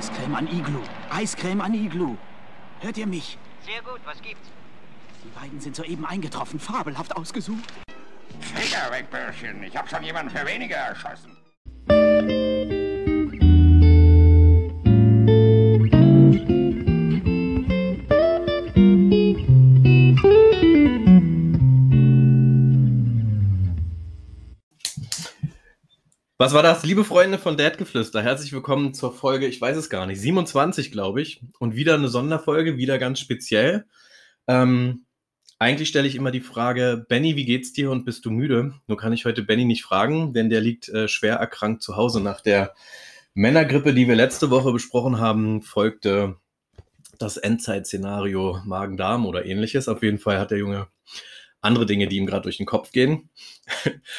Eiscreme an Iglu. Eiscreme an Iglu. Hört ihr mich? Sehr gut, was gibt's? Die beiden sind soeben eingetroffen. Fabelhaft ausgesucht. Finger weg, Bürschchen. Ich hab schon jemanden für weniger erschossen. Was war das, liebe Freunde von Dadgeflüster? Herzlich willkommen zur Folge, ich weiß es gar nicht, 27, glaube ich. Und wieder eine Sonderfolge, wieder ganz speziell. Ähm, eigentlich stelle ich immer die Frage, Benny, wie geht's dir und bist du müde? Nur kann ich heute Benny nicht fragen, denn der liegt äh, schwer erkrankt zu Hause. Nach der Männergrippe, die wir letzte Woche besprochen haben, folgte das Endzeitszenario Magen-Darm oder ähnliches. Auf jeden Fall hat der Junge andere Dinge, die ihm gerade durch den Kopf gehen.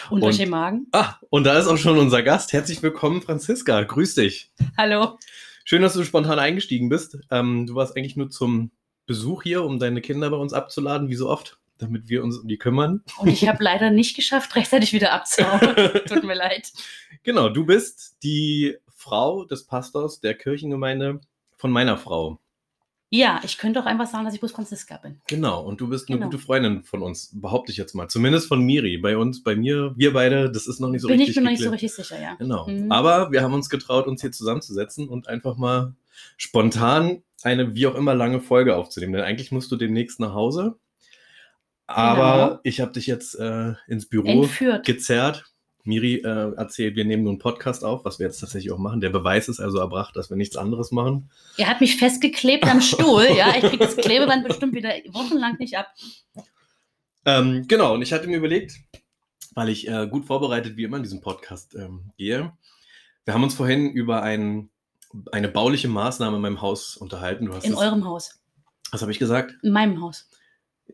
Und, durch den Magen. Ah, und da ist auch schon unser Gast. Herzlich willkommen, Franziska. Grüß dich. Hallo. Schön, dass du spontan eingestiegen bist. Ähm, du warst eigentlich nur zum Besuch hier, um deine Kinder bei uns abzuladen, wie so oft, damit wir uns um die kümmern. Und ich habe leider nicht geschafft, rechtzeitig wieder abzuhauen. Tut mir leid. Genau, du bist die Frau des Pastors der Kirchengemeinde von meiner Frau. Ja, ich könnte auch einfach sagen, dass ich bloß Franziska bin. Genau, und du bist eine Genau. gute Freundin von uns, behaupte ich jetzt mal. Zumindest von Miri. Bei uns, bei mir, wir beide, das ist noch nicht so bin richtig ich mir noch nicht so geklärt. richtig sicher, ja. Genau. Mhm. Aber wir haben uns getraut, uns hier zusammenzusetzen und einfach mal spontan eine wie auch immer lange Folge aufzunehmen. Denn eigentlich musst du demnächst nach Hause. Aber Genau. ich habe dich jetzt äh, ins Büro Entführt. gezerrt. Miri äh, erzählt, wir nehmen nun einen Podcast auf, was wir jetzt tatsächlich auch machen. Der Beweis ist also erbracht, dass wir nichts anderes machen. Er hat mich festgeklebt am Stuhl, ja. Ich krieg das Klebeband bestimmt wieder wochenlang nicht ab. Ähm, genau, und ich hatte mir überlegt, weil ich äh, gut vorbereitet wie immer in diesem Podcast ähm, gehe, wir haben uns vorhin über ein, eine bauliche Maßnahme in meinem Haus unterhalten. In es, eurem Haus. was habe ich gesagt? In meinem Haus.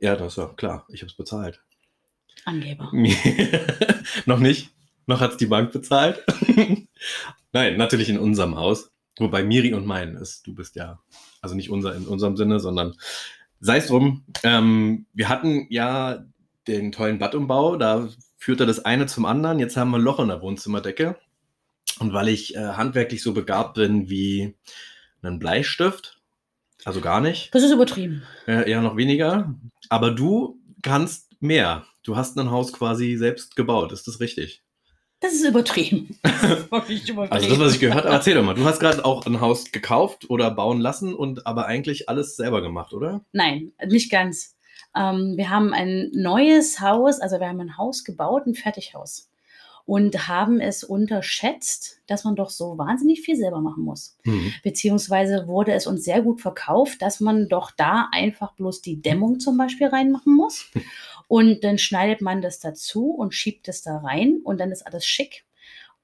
Ja, das ja klar, ich habe es bezahlt. Angeber. Noch nicht, noch hat es die Bank bezahlt. Nein, natürlich in unserem Haus, wobei Miri und mein ist. Du bist ja, also nicht unser in unserem Sinne, sondern sei es drum. Ähm, wir hatten ja den tollen Baddumbau, da führte das eine zum anderen. Jetzt haben wir ein Loch in der Wohnzimmerdecke. Und weil ich äh, handwerklich so begabt bin wie ein Bleistift, also gar nicht, Das ist übertrieben. äh, eher noch weniger, aber du kannst mehr. Du hast ein Haus quasi selbst gebaut, ist das richtig? Das ist übertrieben. Das ist wirklich übertrieben. Also das, was ich gehört habe, erzähl doch mal. Du hast gerade auch ein Haus gekauft oder bauen lassen und aber eigentlich alles selber gemacht, oder? Nein, nicht ganz. Ähm, wir haben ein neues Haus, also wir haben ein Haus gebaut, ein Fertighaus. Und haben es unterschätzt, dass man doch so wahnsinnig viel selber machen muss. Mhm. Beziehungsweise wurde es uns sehr gut verkauft, dass man doch da einfach bloß die Dämmung zum Beispiel reinmachen muss. Und dann schneidet man das dazu und schiebt es da rein und dann ist alles schick.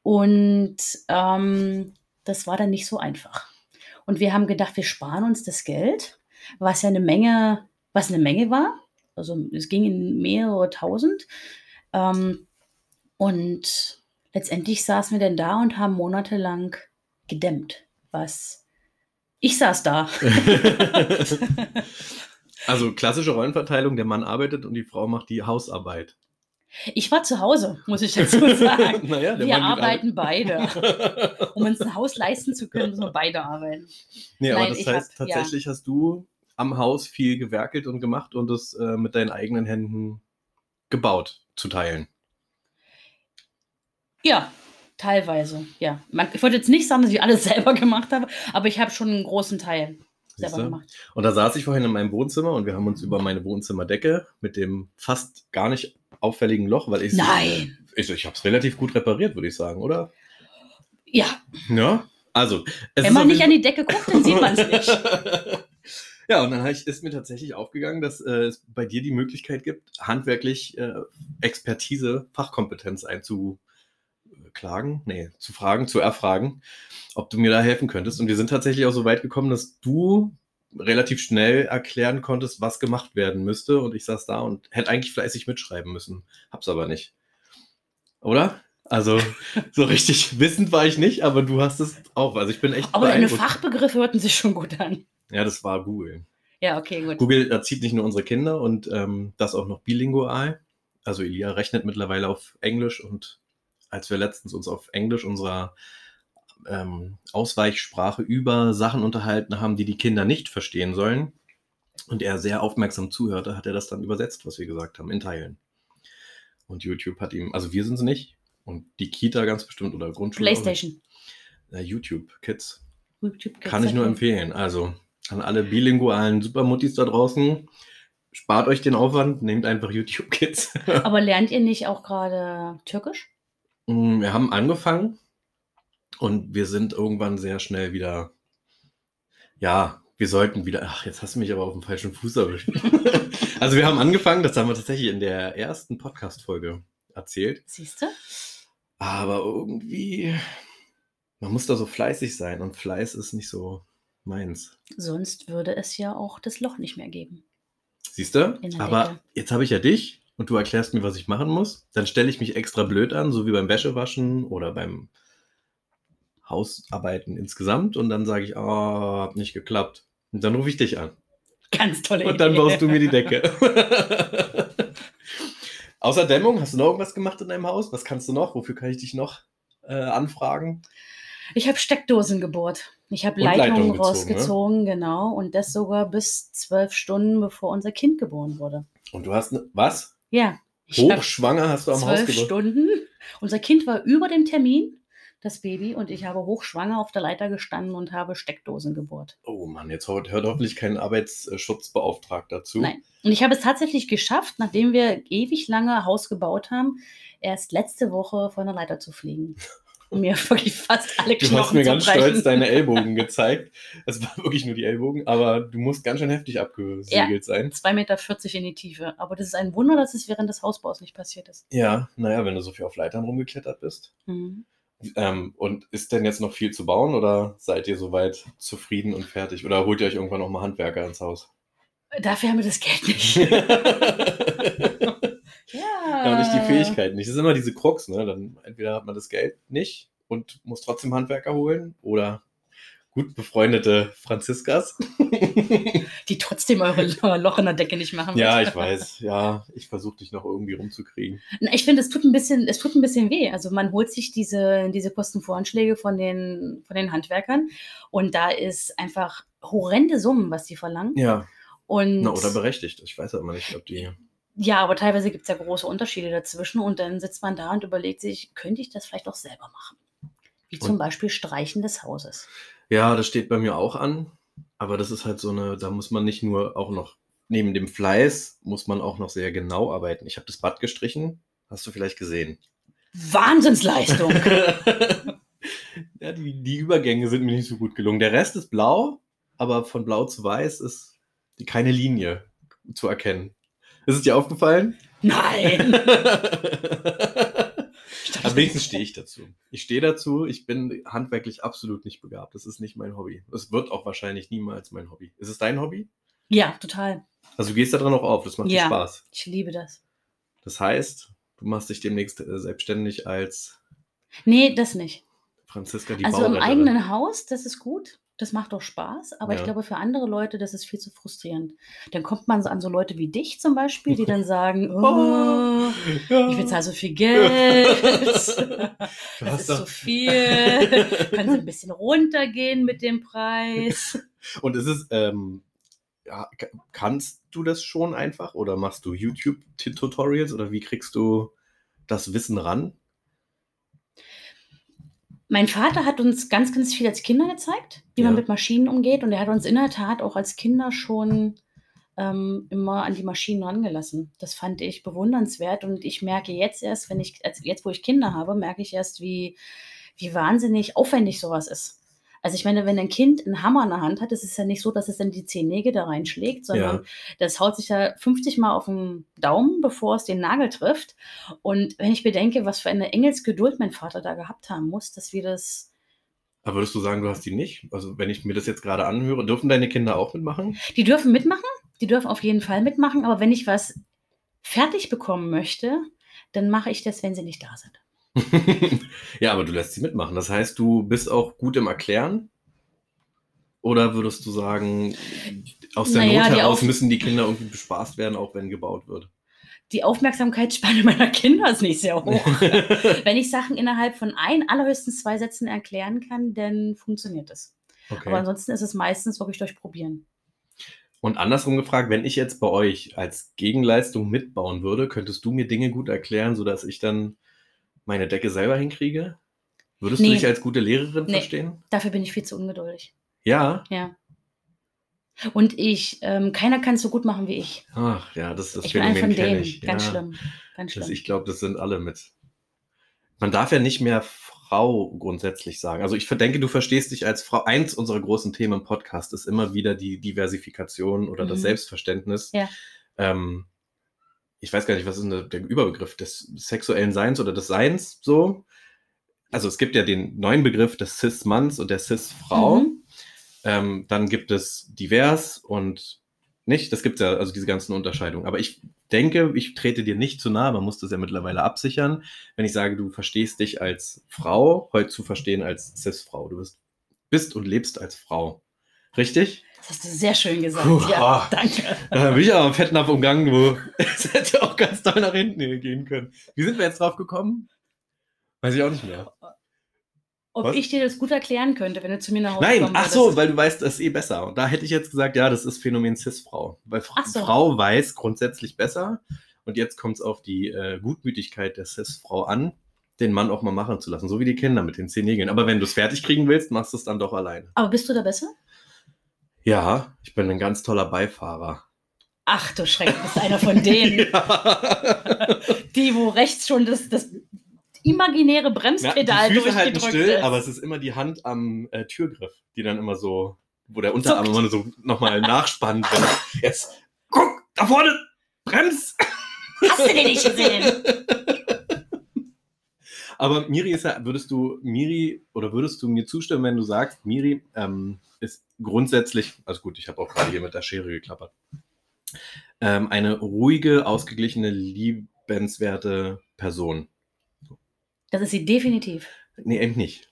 Und ähm, das war dann nicht so einfach. Und wir haben gedacht, wir sparen uns das Geld, was ja eine Menge, was eine Menge war. Also es ging in mehrere tausend. Ähm, und letztendlich saßen wir dann da und haben monatelang gedämmt. Was ich saß da. also klassische Rollenverteilung, der Mann arbeitet und die Frau macht die Hausarbeit. Ich war zu Hause, muss ich dazu sagen. naja, Wir arbeiten beide. Um uns ein Haus leisten zu können, müssen wir beide arbeiten. nee, aber Nein, das ich heißt, hab- ja. tatsächlich hast du am Haus viel gewerkelt und gemacht und es äh, mit deinen eigenen Händen gebaut, zu teilen. Ja, teilweise, ja. Man, ich wollte jetzt nicht sagen, dass ich alles selber gemacht habe, aber ich habe schon einen großen Teil selber gemacht. Und da saß ich vorhin in meinem Wohnzimmer und wir haben uns über meine Wohnzimmerdecke mit dem fast gar nicht auffälligen Loch, weil ich Nein. ich, ich habe es relativ gut repariert, würde ich sagen, oder? Ja, Ja. Also, es wenn man nicht an die Decke guckt, dann sieht man es nicht. ja, und dann ich, ist mir tatsächlich aufgegangen, dass äh, es bei dir die Möglichkeit gibt, handwerklich äh, Expertise, Fachkompetenz einzuklagen, nee, zu fragen, zu erfragen, ob du mir da helfen könntest. Und wir sind tatsächlich auch so weit gekommen, dass du relativ schnell erklären konntest, was gemacht werden müsste. Und ich saß da und hätte eigentlich fleißig mitschreiben müssen. Hab's aber nicht. Oder? Also, so richtig wissend war ich nicht, aber du hast es auch. Also, ich bin echt Aber deine. Fachbegriffe hörten sich schon gut an. Ja, das war Google. Ja, okay, gut. Google erzieht nicht nur unsere Kinder und ähm, das auch noch bilingual. Also Elia rechnet mittlerweile auf Englisch und als wir letztens uns auf Englisch unserer ähm, Ausweichsprache über Sachen unterhalten haben, die die Kinder nicht verstehen sollen und er sehr aufmerksam zuhörte, hat er das dann übersetzt, was wir gesagt haben, in Teilen. Und YouTube hat ihm, also wir sind es nicht und die Kita ganz bestimmt oder Grundschule. Playstation. Äh, YouTube Kids. YouTube Kids, Kann ich nur empfehlen. Also an alle bilingualen Supermuttis da draußen, spart euch den Aufwand, nehmt einfach YouTube Kids. Aber lernt ihr nicht auch gerade Türkisch? Mm, Wir haben angefangen und wir sind irgendwann sehr schnell wieder, ja, wir sollten wieder, ach, jetzt hast du mich aber auf dem falschen Fuß erwischt. also wir haben angefangen, das haben wir tatsächlich in der ersten Podcast-Folge erzählt, Siehst du? aber irgendwie, man muss da so fleißig sein und Fleiß ist nicht so meins. Sonst würde es ja auch das Loch nicht mehr geben. Siehst du? Aber Decke. jetzt habe ich ja dich und du erklärst mir, was ich machen muss. Dann stelle ich mich extra blöd an, so wie beim Wäschewaschen oder beim Hausarbeiten insgesamt. Und dann sage ich, oh, hat nicht geklappt. Und dann rufe ich dich an. Ganz tolle Und dann Idee. baust du mir die Decke. Außer Dämmung, hast du noch irgendwas gemacht in deinem Haus? Was kannst du noch? Wofür kann ich dich noch äh, anfragen? Ich habe Steckdosen gebohrt. Ich habe Leitungen gezogen, ne? rausgezogen, genau. Und das sogar bis zwölf Stunden, bevor unser Kind geboren wurde. Und du hast, ne, was? Ja. Hochschwanger hast du am Haus zwölf? Stunden. Unser Kind war über dem Termin, das Baby, und ich habe hochschwanger auf der Leiter gestanden und habe Steckdosen gebohrt. Oh Mann, jetzt hört, hört hoffentlich kein Arbeitsschutzbeauftragter zu. Nein. Und ich habe es tatsächlich geschafft, nachdem wir ewig lange Haus gebaut haben, erst letzte Woche von der Leiter zu fliegen. Und mir wirklich fast alle Du Knochen hast mir zu ganz brechen. stolz deine Ellbogen gezeigt. Es war wirklich nur die Ellbogen, aber du musst ganz schön heftig abgesegelt sein. 2,40 Meter in die Tiefe. Aber das ist ein Wunder, dass es während des Hausbaus nicht passiert ist. Ja, naja, wenn du so viel auf Leitern rumgeklettert bist. Mhm. Ähm, und ist denn jetzt noch viel zu bauen oder seid ihr soweit zufrieden und fertig? Oder holt ihr euch irgendwann noch mal Handwerker ins Haus? Dafür haben wir das Geld nicht. ja, ja. und nicht die Fähigkeit nicht. Das ist immer diese Krux, ne? Dann entweder hat man das Geld nicht und muss trotzdem Handwerker holen oder gut befreundete Franziskas. Die trotzdem eure Loch in der Decke nicht machen. ja, wird. ich weiß. Ja, ich versuche dich noch irgendwie rumzukriegen. Na, Ich finde, es tut ein bisschen, es tut ein bisschen weh. Also man holt sich diese, diese Kostenvoranschläge von den, von den Handwerkern und da ist einfach horrende Summen, was die verlangen. Ja, Und na, oder berechtigt. Ich weiß ja immer nicht, ob die. Ja, aber teilweise gibt es ja große Unterschiede dazwischen und dann sitzt man da und überlegt sich, könnte ich das vielleicht auch selber machen? Wie zum Und- Beispiel Streichen des Hauses. Ja, das steht bei mir auch an. Aber das ist halt so eine, da muss man nicht nur auch noch, neben dem Fleiß, muss man auch noch sehr genau arbeiten. Ich habe das Bad gestrichen. Hast du vielleicht gesehen? Wahnsinnsleistung! ja, die, die Übergänge sind mir nicht so gut gelungen. Der Rest ist blau, aber von blau zu weiß ist keine Linie zu erkennen. Ist es dir aufgefallen? Nein! Am wenigstens stehe ich dazu. Ich stehe dazu, ich bin handwerklich absolut nicht begabt. Das ist nicht mein Hobby. Es wird auch wahrscheinlich niemals mein Hobby. Ist es dein Hobby? Ja, total. Also du gehst da dran auch auf, das macht dir Ja. Spaß. Ich liebe das. Das heißt, du machst dich demnächst äh, selbstständig als Nee, das nicht. Franziska die also im Bauretterin. eigenen Haus, das ist gut. Das macht doch Spaß, aber Ja. ich glaube, für andere Leute, das ist viel zu frustrierend. Dann kommt man so an so Leute wie dich zum Beispiel, die dann sagen, oh, Ja. ich bezahle so viel Geld, Du das hast ist doch- so viel, Sie ein bisschen runtergehen mit dem Preis? Und ist es, ähm, ja, ka- kannst du das schon einfach oder machst du YouTube-Tutorials oder wie kriegst du das Wissen ran? Mein Vater hat uns ganz, ganz viel als Kinder gezeigt, wie man Ja. mit Maschinen umgeht. Und er hat uns in der Tat auch als Kinder schon ähm, immer an die Maschinen rangelassen. Das fand ich bewundernswert. Und ich merke jetzt erst, wenn ich, jetzt wo ich Kinder habe, merke ich erst, wie, wie wahnsinnig aufwendig sowas ist. Also ich meine, wenn ein Kind einen Hammer in der Hand hat, ist es ja nicht so, dass es dann die zehn Nägel da reinschlägt, sondern Ja. das haut sich da 50 Mal auf den Daumen, bevor es den Nagel trifft. Und wenn ich bedenke, was für eine Engelsgeduld mein Vater da gehabt haben muss, dass wir das. Aber würdest du sagen, du hast die nicht? Also wenn ich mir das jetzt gerade anhöre, dürfen deine Kinder auch mitmachen? Die dürfen mitmachen, die dürfen auf jeden Fall mitmachen, aber wenn ich was fertig bekommen möchte, dann mache ich das, wenn sie nicht da sind. ja, aber du lässt sie mitmachen. Das heißt, du bist auch gut im Erklären? Oder würdest du sagen, aus der Naja, Not heraus müssen die Kinder irgendwie bespaßt werden, auch wenn gebaut wird? die Aufmerksamkeitsspanne meiner Kinder ist nicht sehr hoch. Wenn ich Sachen innerhalb von ein, allerhöchstens zwei Sätzen erklären kann, dann funktioniert es. Aber okay. ansonsten ist es meistens wirklich durch Probieren. Und andersrum gefragt, wenn ich jetzt bei euch als Gegenleistung mitbauen würde, könntest du mir Dinge gut erklären, sodass ich dann meine Decke selber hinkriege? Würdest du Nee. dich als gute Lehrerin Nee. verstehen? Dafür bin ich viel zu ungeduldig. Ja. Ja. Und ich, ähm, keiner kann es so gut machen wie ich. Ach ja, das, das ich bin Phänomen von kenne denen. Ganz ja. schlimm. Ganz Das, schlimm. ich glaube, das sind alle mit. Man darf ja nicht mehr Frau grundsätzlich sagen. Also ich denke, du verstehst dich als Frau. Eins unserer großen Themen im Podcast ist immer wieder die Diversifikation oder das Mhm. Selbstverständnis. Ja. Ähm, ich weiß gar nicht, was ist denn der, Überbegriff des sexuellen Seins oder des Seins so? Also es gibt ja den neuen Begriff des Cis-Manns und der Cis-Frau. Mhm. Ähm, dann gibt es divers und nicht. Das gibt es ja, also diese ganzen Unterscheidungen. Aber ich denke, ich trete dir nicht zu nahe. Man muss das ja mittlerweile absichern. Wenn ich sage, du verstehst dich als Frau, heute zu verstehen als Cis-Frau. Du bist, bist und lebst als Frau. Richtig? Das hast du sehr schön gesagt. Puh, ja, ah. danke. Da bin ich aber am Fettnapf umgangen, wo es hätte auch ganz doll nach hinten gehen können. Wie sind wir jetzt drauf gekommen? Weiß ich auch nicht mehr. Ob Was? ich dir das gut erklären könnte, wenn du zu mir nach Hause Nein, kommen ach würdest. so, weil du weißt das eh besser. Und da hätte ich jetzt gesagt, ja, das ist Phänomen Cis-Frau. Weil Ach so. Frau weiß grundsätzlich besser. Und jetzt kommt es auf die äh, Gutmütigkeit der Cis-Frau an, den Mann auch mal machen zu lassen. So wie die Kinder mit den zehn Nägeln. Aber wenn du es fertig kriegen willst, machst du es dann doch alleine. Aber bist du da besser? Ja, ich bin ein ganz toller Beifahrer. Ach du Schreck, bist einer von denen, ja. die, wo rechts schon das, das imaginäre Ja, Bremspedal die Füße halten still, ist. aber es ist immer die Hand am äh, Türgriff, die dann immer so, wo der Unterarm immer so nochmal nachspannt. Jetzt, guck, da vorne, brems! Hast du den nicht gesehen? Aber Miri ist ja, würdest du, Miri, oder würdest du mir zustimmen, wenn du sagst, Miri ähm, ist grundsätzlich, also gut, ich habe auch gerade hier mit der Schere geklappert, ähm, eine ruhige, ausgeglichene, liebenswerte Person. Das ist sie definitiv. Nee, eben nicht.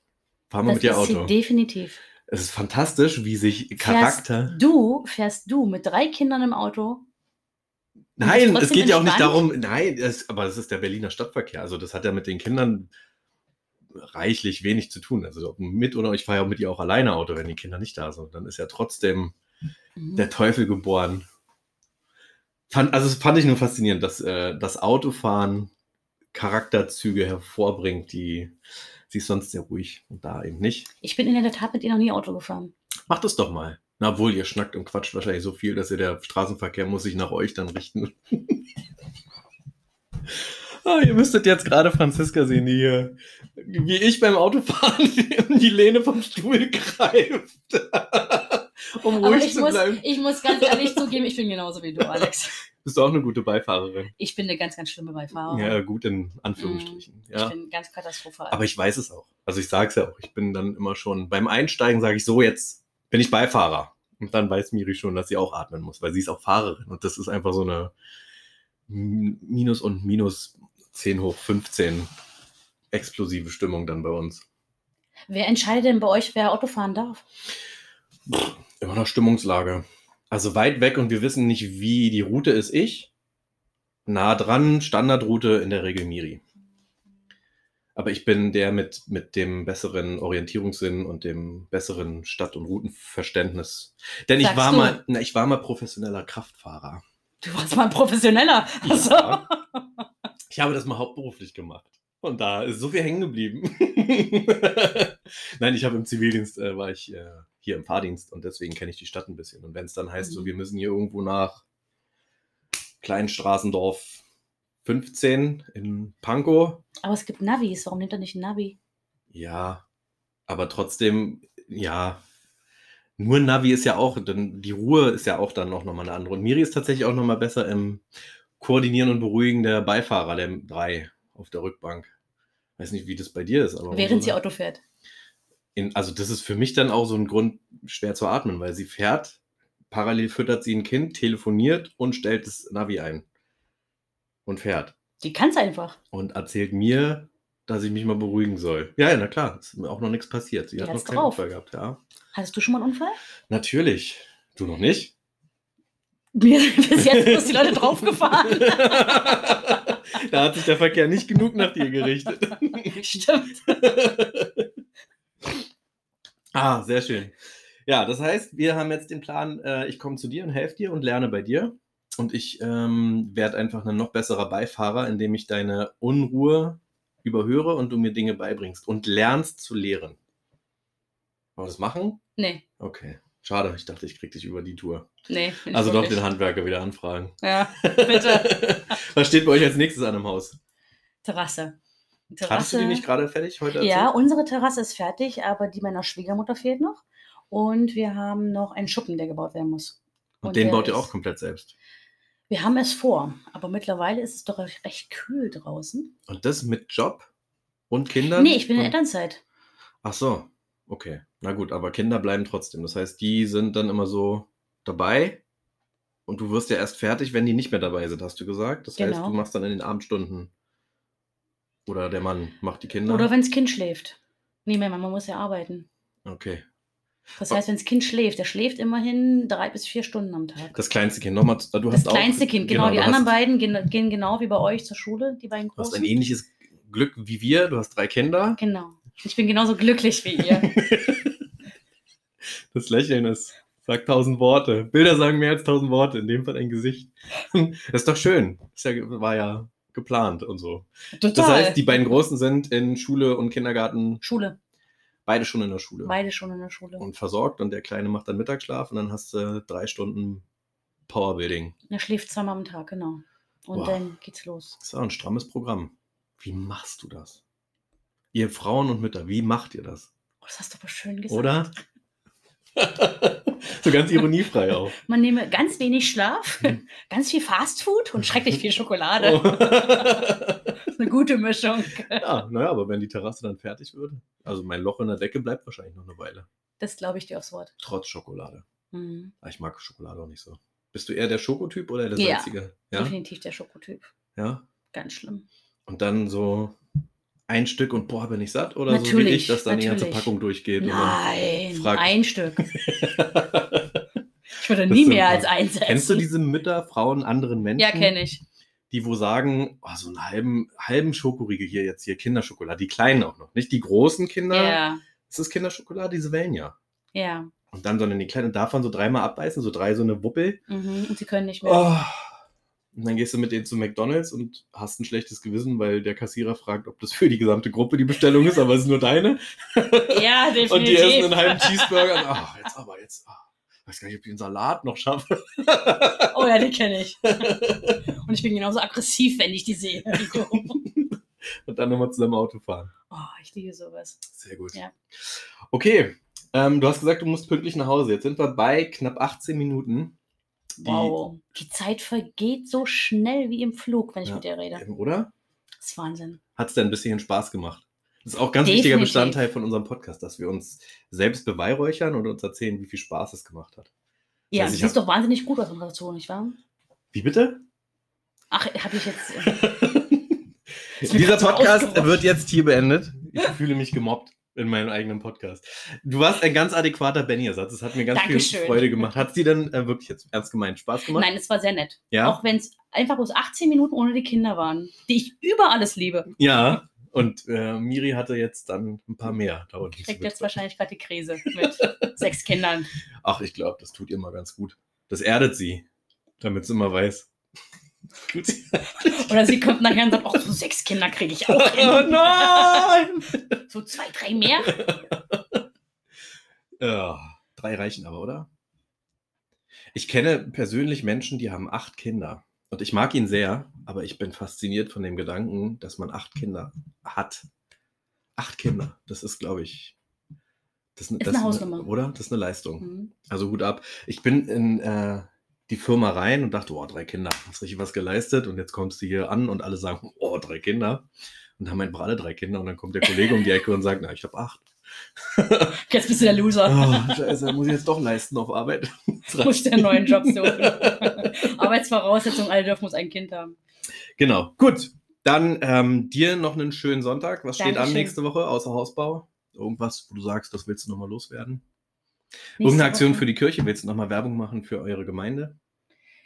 Fahr mal Das mit dir ist Auto. sie definitiv. Es ist fantastisch, wie sich Charakter. Fährst du, fährst du mit drei Kindern im Auto? Nein, es geht ja auch nicht darum, nein, es, aber das ist der Berliner Stadtverkehr. Also das hat ja mit den Kindern reichlich wenig zu tun. Also ob mit oder ich fahre ja mit ihr auch alleine Auto, wenn die Kinder nicht da sind. Dann ist ja trotzdem Mhm. der Teufel geboren. Fand, also das fand ich nur faszinierend, dass äh, das Autofahren Charakterzüge hervorbringt, die sie sonst sehr ruhig und da eben nicht. Ich bin in der Tat mit ihr noch nie Auto gefahren. Macht es doch mal. Na wohl, ihr schnackt und quatscht wahrscheinlich so viel, dass ihr der Straßenverkehr muss sich nach euch dann richten. Ah, ihr müsstet jetzt gerade Franziska sehen, die hier, wie ich beim Autofahren in die Lehne vom Stuhl greift. um Aber ruhig ich zu muss, bleiben. ich muss ganz ehrlich zugeben, ich bin genauso wie du, Alex. Bist du auch eine gute Beifahrerin? Ich bin eine ganz, ganz schlimme Beifahrerin. Ja, gut in Anführungsstrichen. Ich Ja. bin ganz katastrophal. Aber ich weiß es auch. Also ich sage es ja auch. Ich bin dann immer schon, beim Einsteigen sage ich so, jetzt bin ich Beifahrer. Und dann weiß Miri schon, dass sie auch atmen muss, weil sie ist auch Fahrerin. Und das ist einfach so eine Minus und Minus 10 hoch 15 explosive Stimmung dann bei uns. Wer entscheidet denn bei euch, wer Auto fahren darf? Immer noch Stimmungslage. Also weit weg und wir wissen nicht, wie die Route ist ich. Nah dran, Standardroute in der Regel Miri. Aber ich bin der mit, mit dem besseren Orientierungssinn und dem besseren Stadt- und Routenverständnis. Denn ich Sagst war du? mal, na, ich war mal professioneller Kraftfahrer. Du warst mal ein Professioneller. Also, Ja. Ich habe das mal hauptberuflich gemacht. Und da ist so viel hängen geblieben. Nein, ich habe im Zivildienst, äh, war ich äh, hier im Fahrdienst und deswegen kenne ich die Stadt ein bisschen. Und wenn es dann heißt, so, Mhm. wir müssen hier irgendwo nach Kleinstraßendorf 15 in Pankow, aber es gibt Navis. Warum nimmt er nicht ein Navi? ja, aber trotzdem, ja, nur Navi ist ja auch, dann die Ruhe ist ja auch dann noch mal eine andere. Und Miri ist tatsächlich auch noch mal besser im Koordinieren und Beruhigen der Beifahrer, der drei auf der Rückbank. Weiß nicht, wie das bei dir ist, aber Während sie Auto fährt. in, also das ist für mich dann auch so ein Grund, schwer zu atmen, weil sie fährt, parallel füttert sie ein Kind, telefoniert und stellt das Navi ein und fährt Die kann es einfach. und erzählt mir, dass ich mich mal beruhigen soll. Ja, ja, na klar, ist mir auch noch nichts passiert. Sie Die hat noch keinen drauf. Unfall gehabt, ja. Hattest du schon mal einen Unfall? Natürlich. Du noch nicht? Mir sind bis jetzt bloß die Leute draufgefahren. da hat sich der Verkehr nicht genug nach dir gerichtet. Stimmt. ah, sehr schön. Ja, das heißt, wir haben jetzt den Plan, äh, ich komme zu dir und helfe dir und lerne bei dir. Und ich ähm, werde einfach ein noch besserer Beifahrer, indem ich deine Unruhe überhöre und du mir Dinge beibringst und lernst zu lehren. Wollen wir das machen? Nee, Okay. Schade, ich dachte, ich krieg dich über die Tour. nee. Also doch den Handwerker wieder anfragen. Ja, bitte. Was steht bei euch als nächstes an im Haus? Terrasse. Terrasse. Hattest du die nicht gerade fertig heute? Ja, erzählt? unsere Terrasse ist fertig, aber die meiner Schwiegermutter fehlt noch. Und wir haben noch einen Schuppen, der gebaut werden muss. Und, und den baut ihr auch komplett selbst. Wir haben es vor, aber mittlerweile ist es doch recht- kühl draußen. Und das mit Job und Kindern? Nee, ich bin in und... Elternzeit. Ach so, okay. Na gut, aber Kinder bleiben trotzdem. Das heißt, die sind dann immer so dabei und du wirst ja erst fertig, wenn die nicht mehr dabei sind, hast du gesagt. Das heißt, Genau. du machst dann in den Abendstunden oder der Mann macht die Kinder. Oder wenn das Kind schläft. Nee, mehr, man muss ja arbeiten. okay. Das heißt, wenn das Kind schläft, der schläft immerhin drei bis vier Stunden am Tag. Das kleinste Kind nochmal. Du Das hast auch, kleinste Kind, genau. die du anderen hast, beiden gehen, gehen genau wie bei euch zur Schule, die beiden Du hast großen. ein ähnliches Glück wie wir. Du hast drei Kinder. Genau. Ich bin genauso glücklich wie ihr. Das Lächeln ist, sagt tausend Worte. Bilder sagen mehr als tausend Worte, in dem Fall ein Gesicht. Das ist doch schön. Das war ja geplant und so. Total. Das heißt, die beiden Großen sind in Schule und Kindergarten, Schule. Beide schon in der Schule. Beide schon in der Schule. Und versorgt und der Kleine macht dann Mittagsschlaf und dann hast du drei Stunden Powerbuilding. er schläft zweimal am Tag, genau. Und Wow. dann geht's los. Das ist auch ein strammes Programm. Wie machst du das? Ihr Frauen und Mütter, wie macht ihr das? Oh, das hast du aber schön gesagt. Oder? so ganz ironiefrei auch. Man nehme ganz wenig Schlaf, Hm. ganz viel Fastfood und schrecklich viel Schokolade. Oh. Das ist eine gute Mischung. ja, naja, aber wenn die Terrasse dann fertig wird, also mein Loch in der Decke bleibt wahrscheinlich noch eine Weile. Das glaube ich dir aufs Wort. Trotz Schokolade. Ah, Ich mag Schokolade auch nicht so. Bist du eher der Schokotyp oder der Ja. salzige? Ja. Definitiv der Schokotyp. Ja. Ganz schlimm. Und dann so ein Stück und boah, bin ich satt? Oder so wie Natürlich, ich, dass dann die ganze natürlich. Packung durchgeht? Nein, ein Stück. Ich würde nie mehr als eins essen. Kennst du diese Mütter, Frauen, anderen Menschen? Ja, kenne ich. Die wo sagen, oh, so einen halben, halben Schokoriegel hier jetzt hier, Kinderschokolade, die kleinen auch noch. Nicht die großen Kinder. Ja, Ist das Kinderschokolade? Diese Wellen ja. ja. Und dann, sondern die kleinen, davon so dreimal abbeißen, so drei so eine Wuppel. Mhm. Und sie können nicht mehr. Oh. Und dann gehst du mit denen zu McDonalds und hast ein schlechtes Gewissen, weil der Kassierer fragt, ob das für die gesamte Gruppe die Bestellung ist, aber es ist nur deine. Ja, definitiv. Und die essen einen halben Cheeseburger. Und, ach, jetzt aber, jetzt. Ach, weiß gar nicht, ob ich den Salat noch schaffe. Oh ja, die kenne ich. Und ich bin genauso aggressiv, wenn ich die sehe. Und dann nochmal zusammen Auto fahren. Oh, ich liebe sowas. Sehr gut. Ja. Okay, ähm, du hast gesagt, du musst pünktlich nach Hause. Jetzt sind wir bei knapp 18 Minuten. Die, Wow. Die Zeit vergeht so schnell wie im Flug, wenn ich Ja. mit dir rede. Ähm, Oder? Das ist Wahnsinn. Hat es denn ein bisschen Spaß gemacht? Das ist auch ein ganz wichtiger Definitiv. Bestandteil von unserem Podcast, dass wir uns selbst beweihräuchern und uns erzählen, wie viel Spaß es gemacht hat. Ja, heißt, du ich siehst hab- doch wahnsinnig gut aus in Relation, nicht wahr? Wie bitte? Ach, habe ich jetzt. äh, Dieser Podcast wird jetzt hier beendet. Ich fühle mich gemobbt in meinem eigenen Podcast. Du warst ein ganz adäquater Benny-Ersatz. Es hat mir ganz viel Dankeschön. Freude gemacht. Hat sie denn äh, wirklich jetzt ernst gemeint Spaß gemacht? Nein, es war sehr nett. Ja? Auch wenn es einfach bloß 18 Minuten ohne die Kinder waren, die ich über alles liebe. Ja. Und äh, Miri hatte jetzt dann ein paar mehr. Da unten Kriegt jetzt wahrscheinlich gerade die Krise mit sechs Kindern. Ach, ich glaube, das tut ihr mal ganz gut. Das erdet sie, damit sie immer weiß. Oder sie kommt nachher und sagt, oh, so sechs Kinder kriege ich auch oh hin. nein! So zwei, drei mehr. Ja, drei reichen aber, oder? Ich kenne persönlich Menschen, die haben acht Kinder. Und ich mag ihn sehr, aber ich bin fasziniert von dem Gedanken, dass man acht Kinder hat. Acht Kinder, das ist, glaube ich, das, Ist das eine Hausnummer. Oder? Das ist eine Leistung. Hm. Also Hut ab. Ich bin in äh, die Firma rein und dachte, oh, drei Kinder, hast richtig was geleistet. Und jetzt kommst du hier an und alle sagen, oh, drei Kinder. Und haben einfach alle drei Kinder. Und dann kommt der Kollege um die Ecke und sagt, na, ich habe acht. Jetzt bist du der Loser. Oh, scheiße, muss ich jetzt doch leisten auf Arbeit. Dir einen neuen Job suchen. Arbeitsvoraussetzung, alle dürfen muss ein Kind haben. Genau. Gut. Dann ähm, dir noch einen schönen Sonntag. Was steht an Dankeschön. nächste Woche außer Hausbau? Irgendwas, wo du sagst, das willst du nochmal loswerden? Nächste Irgendeine Aktion Woche- für die Kirche? Willst du nochmal Werbung machen für eure Gemeinde?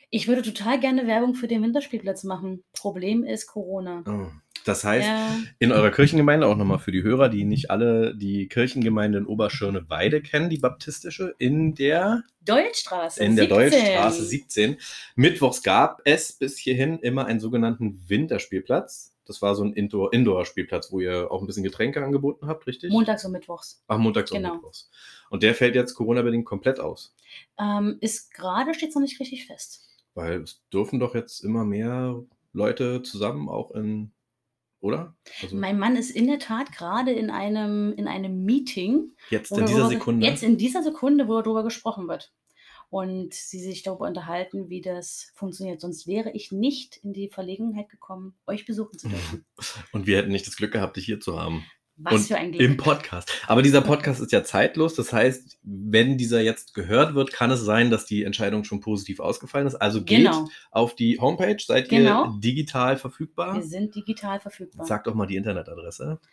Ich würde total gerne Werbung für den Winterspielplatz machen. Problem ist Corona. Oh. Das heißt, Ja. in eurer Kirchengemeinde, auch nochmal für die Hörer, die nicht alle die Kirchengemeinde in Oberschöneweide kennen, die baptistische, in der, Deutschstraße. in der 17. Deutschstraße 17. Mittwochs gab es bis hierhin immer einen sogenannten Winterspielplatz. Das war so ein Indoor- Indoor-Spielplatz, wo ihr auch ein bisschen Getränke angeboten habt, richtig? Montags und Mittwochs. Ach, montags und Genau. Mittwochs. Und der fällt jetzt Corona-bedingt komplett aus. Ähm, ist gerade steht noch nicht richtig fest. Weil es dürfen doch jetzt immer mehr Leute zusammen, auch in, oder? Also Mein Mann ist in der Tat gerade in einem, in einem Meeting. jetzt in dieser darüber- Sekunde. Jetzt in dieser Sekunde, wo darüber gesprochen wird. Und sie sich darüber unterhalten, wie das funktioniert. Sonst wäre ich nicht in die Verlegenheit gekommen, euch besuchen zu dürfen. Und wir hätten nicht das Glück gehabt, dich hier zu haben. Was Und für ein Glück. Im Podcast. Aber dieser Podcast ist ja zeitlos. Das heißt, wenn dieser jetzt gehört wird, kann es sein, dass die Entscheidung schon positiv ausgefallen ist. Also geht Genau. auf die Homepage. Seid Genau. ihr digital verfügbar? Wir sind digital verfügbar. Sag doch mal die Internetadresse. Ah,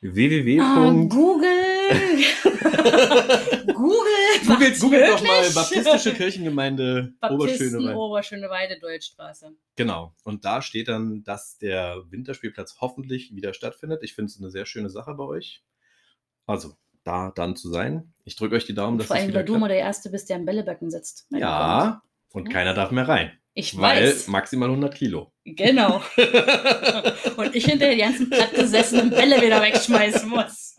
www. Google. Google. Googelt, macht's googelt doch mal. Baptistische Kirchengemeinde Oberschöneweide. Oberschöneweide, Deutschstraße. Genau. Und da steht dann, dass der Winterspielplatz hoffentlich wieder stattfindet. Ich finde es eine sehr schöne Sache bei euch. Also, da dann zu sein. Ich drücke euch die Daumen, dass Vor es allem, wieder weil du immer der Erste bist, der im Bällebecken sitzt. Ja, und Ja. keiner darf mehr rein. Ich Weil weiß. maximal 100 Kilo. Genau. Und ich hinterher die ganzen platt gesessenen Bälle wieder wegschmeißen muss.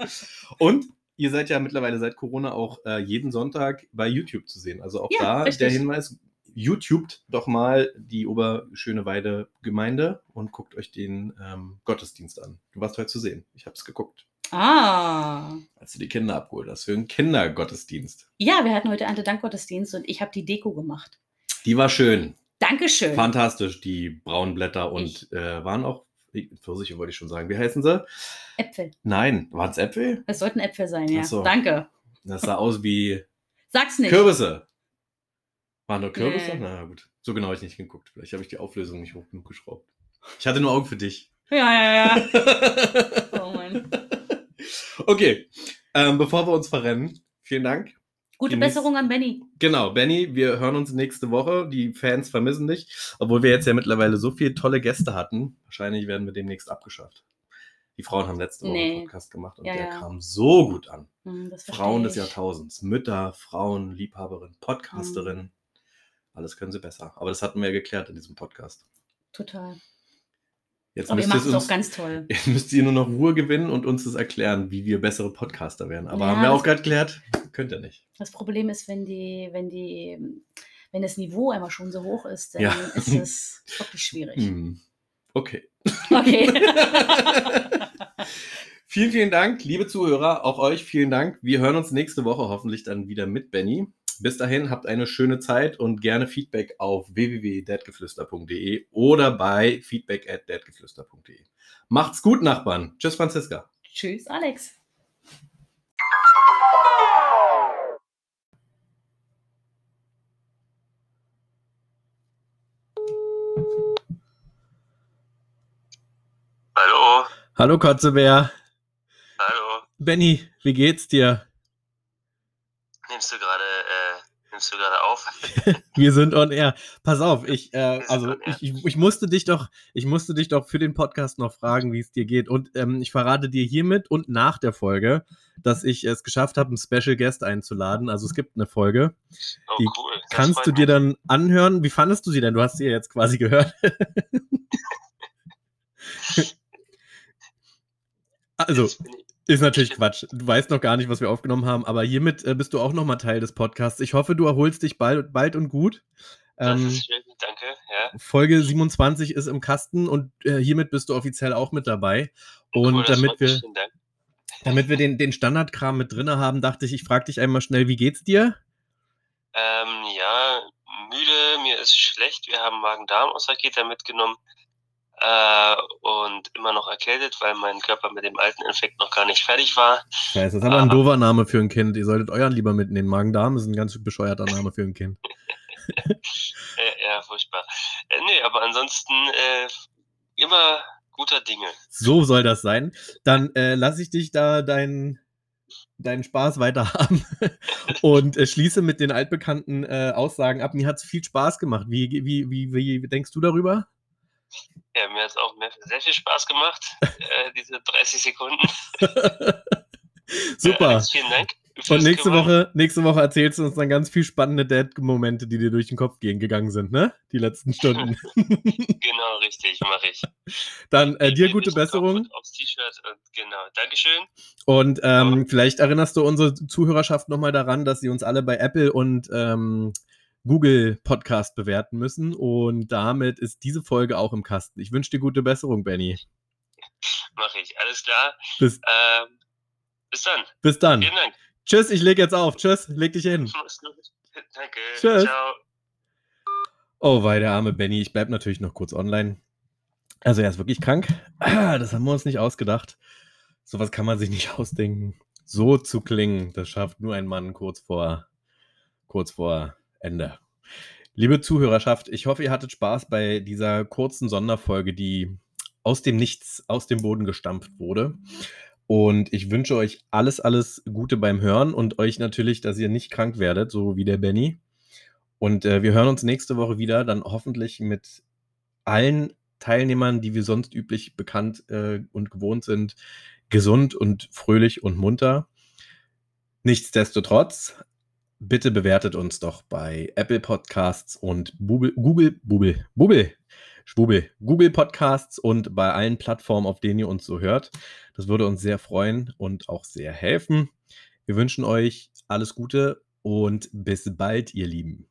Und ihr seid ja mittlerweile seit Corona auch äh, jeden Sonntag bei YouTube zu sehen. Also auch Ja, da richtig. der Hinweis, YouTubet doch mal die Oberschöneweide Gemeinde und guckt euch den ähm, Gottesdienst an. Du warst heute zu sehen. Ich habe es geguckt. Ah. Als du die Kinder abgeholt hast für einen Kindergottesdienst. Ja, wir hatten heute Erntedankgottesdienst und ich habe die Deko gemacht. Die war schön. Dankeschön. Fantastisch, die braunen Blätter und äh, waren auch Pfirsiche, wollte ich schon sagen. Wie heißen sie? Äpfel. Nein, waren es Äpfel? Es sollten Äpfel sein, ja. So. Danke. Das sah aus wie Sag's nicht. Kürbisse. Waren nur Kürbisse? Nee. Na gut. So genau habe ich nicht geguckt. Vielleicht habe ich die Auflösung nicht hoch genug geschraubt. Ich hatte nur Augen für dich. Ja, ja, ja. Oh Mann. okay. Ähm, bevor wir uns verrennen, vielen Dank. Gute Die nächste- Besserung an Benny. Genau, Benny, wir hören uns nächste Woche. Die Fans vermissen dich, obwohl wir jetzt ja mittlerweile so viele tolle Gäste hatten. Wahrscheinlich werden wir demnächst abgeschafft. Die Frauen haben letzte Woche Nee. einen Podcast gemacht und Ja, der ja. kam so gut an. Hm, Frauen des. Jahrtausends. Mütter, Frauen, Liebhaberin, Podcasterin. Mhm. Alles können sie besser. Aber das hatten wir ja geklärt in diesem Podcast. Total. Jetzt Aber ihr müsst, macht ihr es auch ganz toll. jetzt müsst ihr nur noch Ruhe gewinnen und uns das erklären, wie wir bessere Podcaster werden. Aber Ja, haben wir auch gerade geklärt, könnt ihr nicht. Das Problem ist, wenn die, wenn die, wenn das Niveau einmal schon so hoch ist, dann Ja. ist es wirklich schwierig. Hm. Okay. Okay. Vielen, vielen Dank, liebe Zuhörer. Auch euch vielen Dank. Wir hören uns nächste Woche hoffentlich dann wieder mit Benny. Bis dahin, habt eine schöne Zeit und gerne Feedback auf www.deadgeflüster.de oder bei feedback at deadgeflüster.de. Macht's gut, Nachbarn. Tschüss, Franziska. Tschüss, Alex. Hallo, Hallo, Kotzebär. hallo. Benny, wie geht's dir? Nimmst du gerade, äh, nimmst du gerade auf? Wir sind on air. Pass auf, ich, äh, also ich, ich, ich musste dich doch, ich musste dich doch für den Podcast noch fragen, wie es dir geht. Und ähm, ich verrate dir hiermit und nach der Folge, dass ich es geschafft habe, einen Special Guest einzuladen. Also es gibt eine Folge. Oh, Die cool. das Kannst du dir mich. dann anhören? Wie fandest du sie denn? Du hast sie ja jetzt quasi gehört. also, Jetzt bin ich- ist natürlich Quatsch. Du weißt noch gar nicht, was wir aufgenommen haben, aber hiermit äh, bist du auch nochmal Teil des Podcasts. Ich hoffe, du erholst dich bald, bald und gut. Das Ähm, ist schön, danke. Ja. Folge 27 ist im Kasten und äh, hiermit bist du offiziell auch mit dabei. Und cool, das damit wir, damit wir den, den Standardkram mit drin haben, dachte ich, ich frage dich einmal schnell, wie geht's dir? Ähm, ja, müde, mir ist schlecht. Wir haben Magen-Darm aus Raketa mitgenommen. Äh, und immer noch erkältet, weil mein Körper mit dem alten Infekt noch gar nicht fertig war. Scheiße, das ist aber ein Ah. doofer Name für ein Kind. Ihr solltet euren lieber mitnehmen. Magen-Darm ist ein ganz bescheuerter Name für ein Kind. Äh, ja, furchtbar. Äh, nee, aber ansonsten äh, immer guter Dinge. So soll das sein. Dann äh, lasse ich dich da dein, deinen Spaß weiter haben und äh, schließe mit den altbekannten äh, Aussagen ab. Mir hat es viel Spaß gemacht. Wie, wie, wie, wie denkst du darüber? Ja, mir hat es auch mehr, sehr viel Spaß gemacht, äh, diese 30 Sekunden. Super. Alex, vielen Dank. Und nächste. Woche, nächste Woche erzählst du uns dann ganz viel spannende Dad-Momente, die dir durch den Kopf gehen, gegangen sind, ne? Die letzten Stunden. Genau, richtig, mache ich. dann äh, dir gute Besserung. Aufs T-Shirt und genau. Dankeschön. Und ähm, vielleicht erinnerst du unsere Zuhörerschaft nochmal daran, dass sie uns alle bei Apple und ähm, Google Podcast bewerten müssen. Und damit ist diese Folge auch im Kasten. Ich wünsche dir gute Besserung, Benny. Mache ich. Alles klar. Bis, Ähm, bis dann. bis dann. Vielen Dank. Tschüss, ich leg jetzt auf. Tschüss, leg dich hin. Danke. Tschüss. Ciao. Oh, wei, der arme Benny. Ich bleib natürlich noch kurz online. Also er ist wirklich krank. Ah, Das haben wir uns nicht ausgedacht. Sowas kann man sich nicht ausdenken. So zu klingen, das schafft nur ein Mann kurz vor, kurz vor Ende. Liebe Zuhörerschaft, ich hoffe, ihr hattet Spaß bei dieser kurzen Sonderfolge, die aus dem Nichts, aus dem Boden gestampft wurde. Und ich wünsche euch alles, alles Gute beim Hören und euch natürlich, dass ihr nicht krank werdet, so wie der Benny. Und äh, wir hören uns nächste Woche wieder, dann hoffentlich mit allen Teilnehmern, die wir sonst üblich bekannt äh, und gewohnt sind, gesund und fröhlich und munter. Nichtsdestotrotz, bitte bewertet uns doch bei Apple Podcasts und Bubel, Google, Bubel, Schwubel, Google Podcasts und bei allen Plattformen, auf denen ihr uns so hört. Das würde uns sehr freuen und auch sehr helfen. Wir wünschen euch alles Gute und bis bald, ihr Lieben.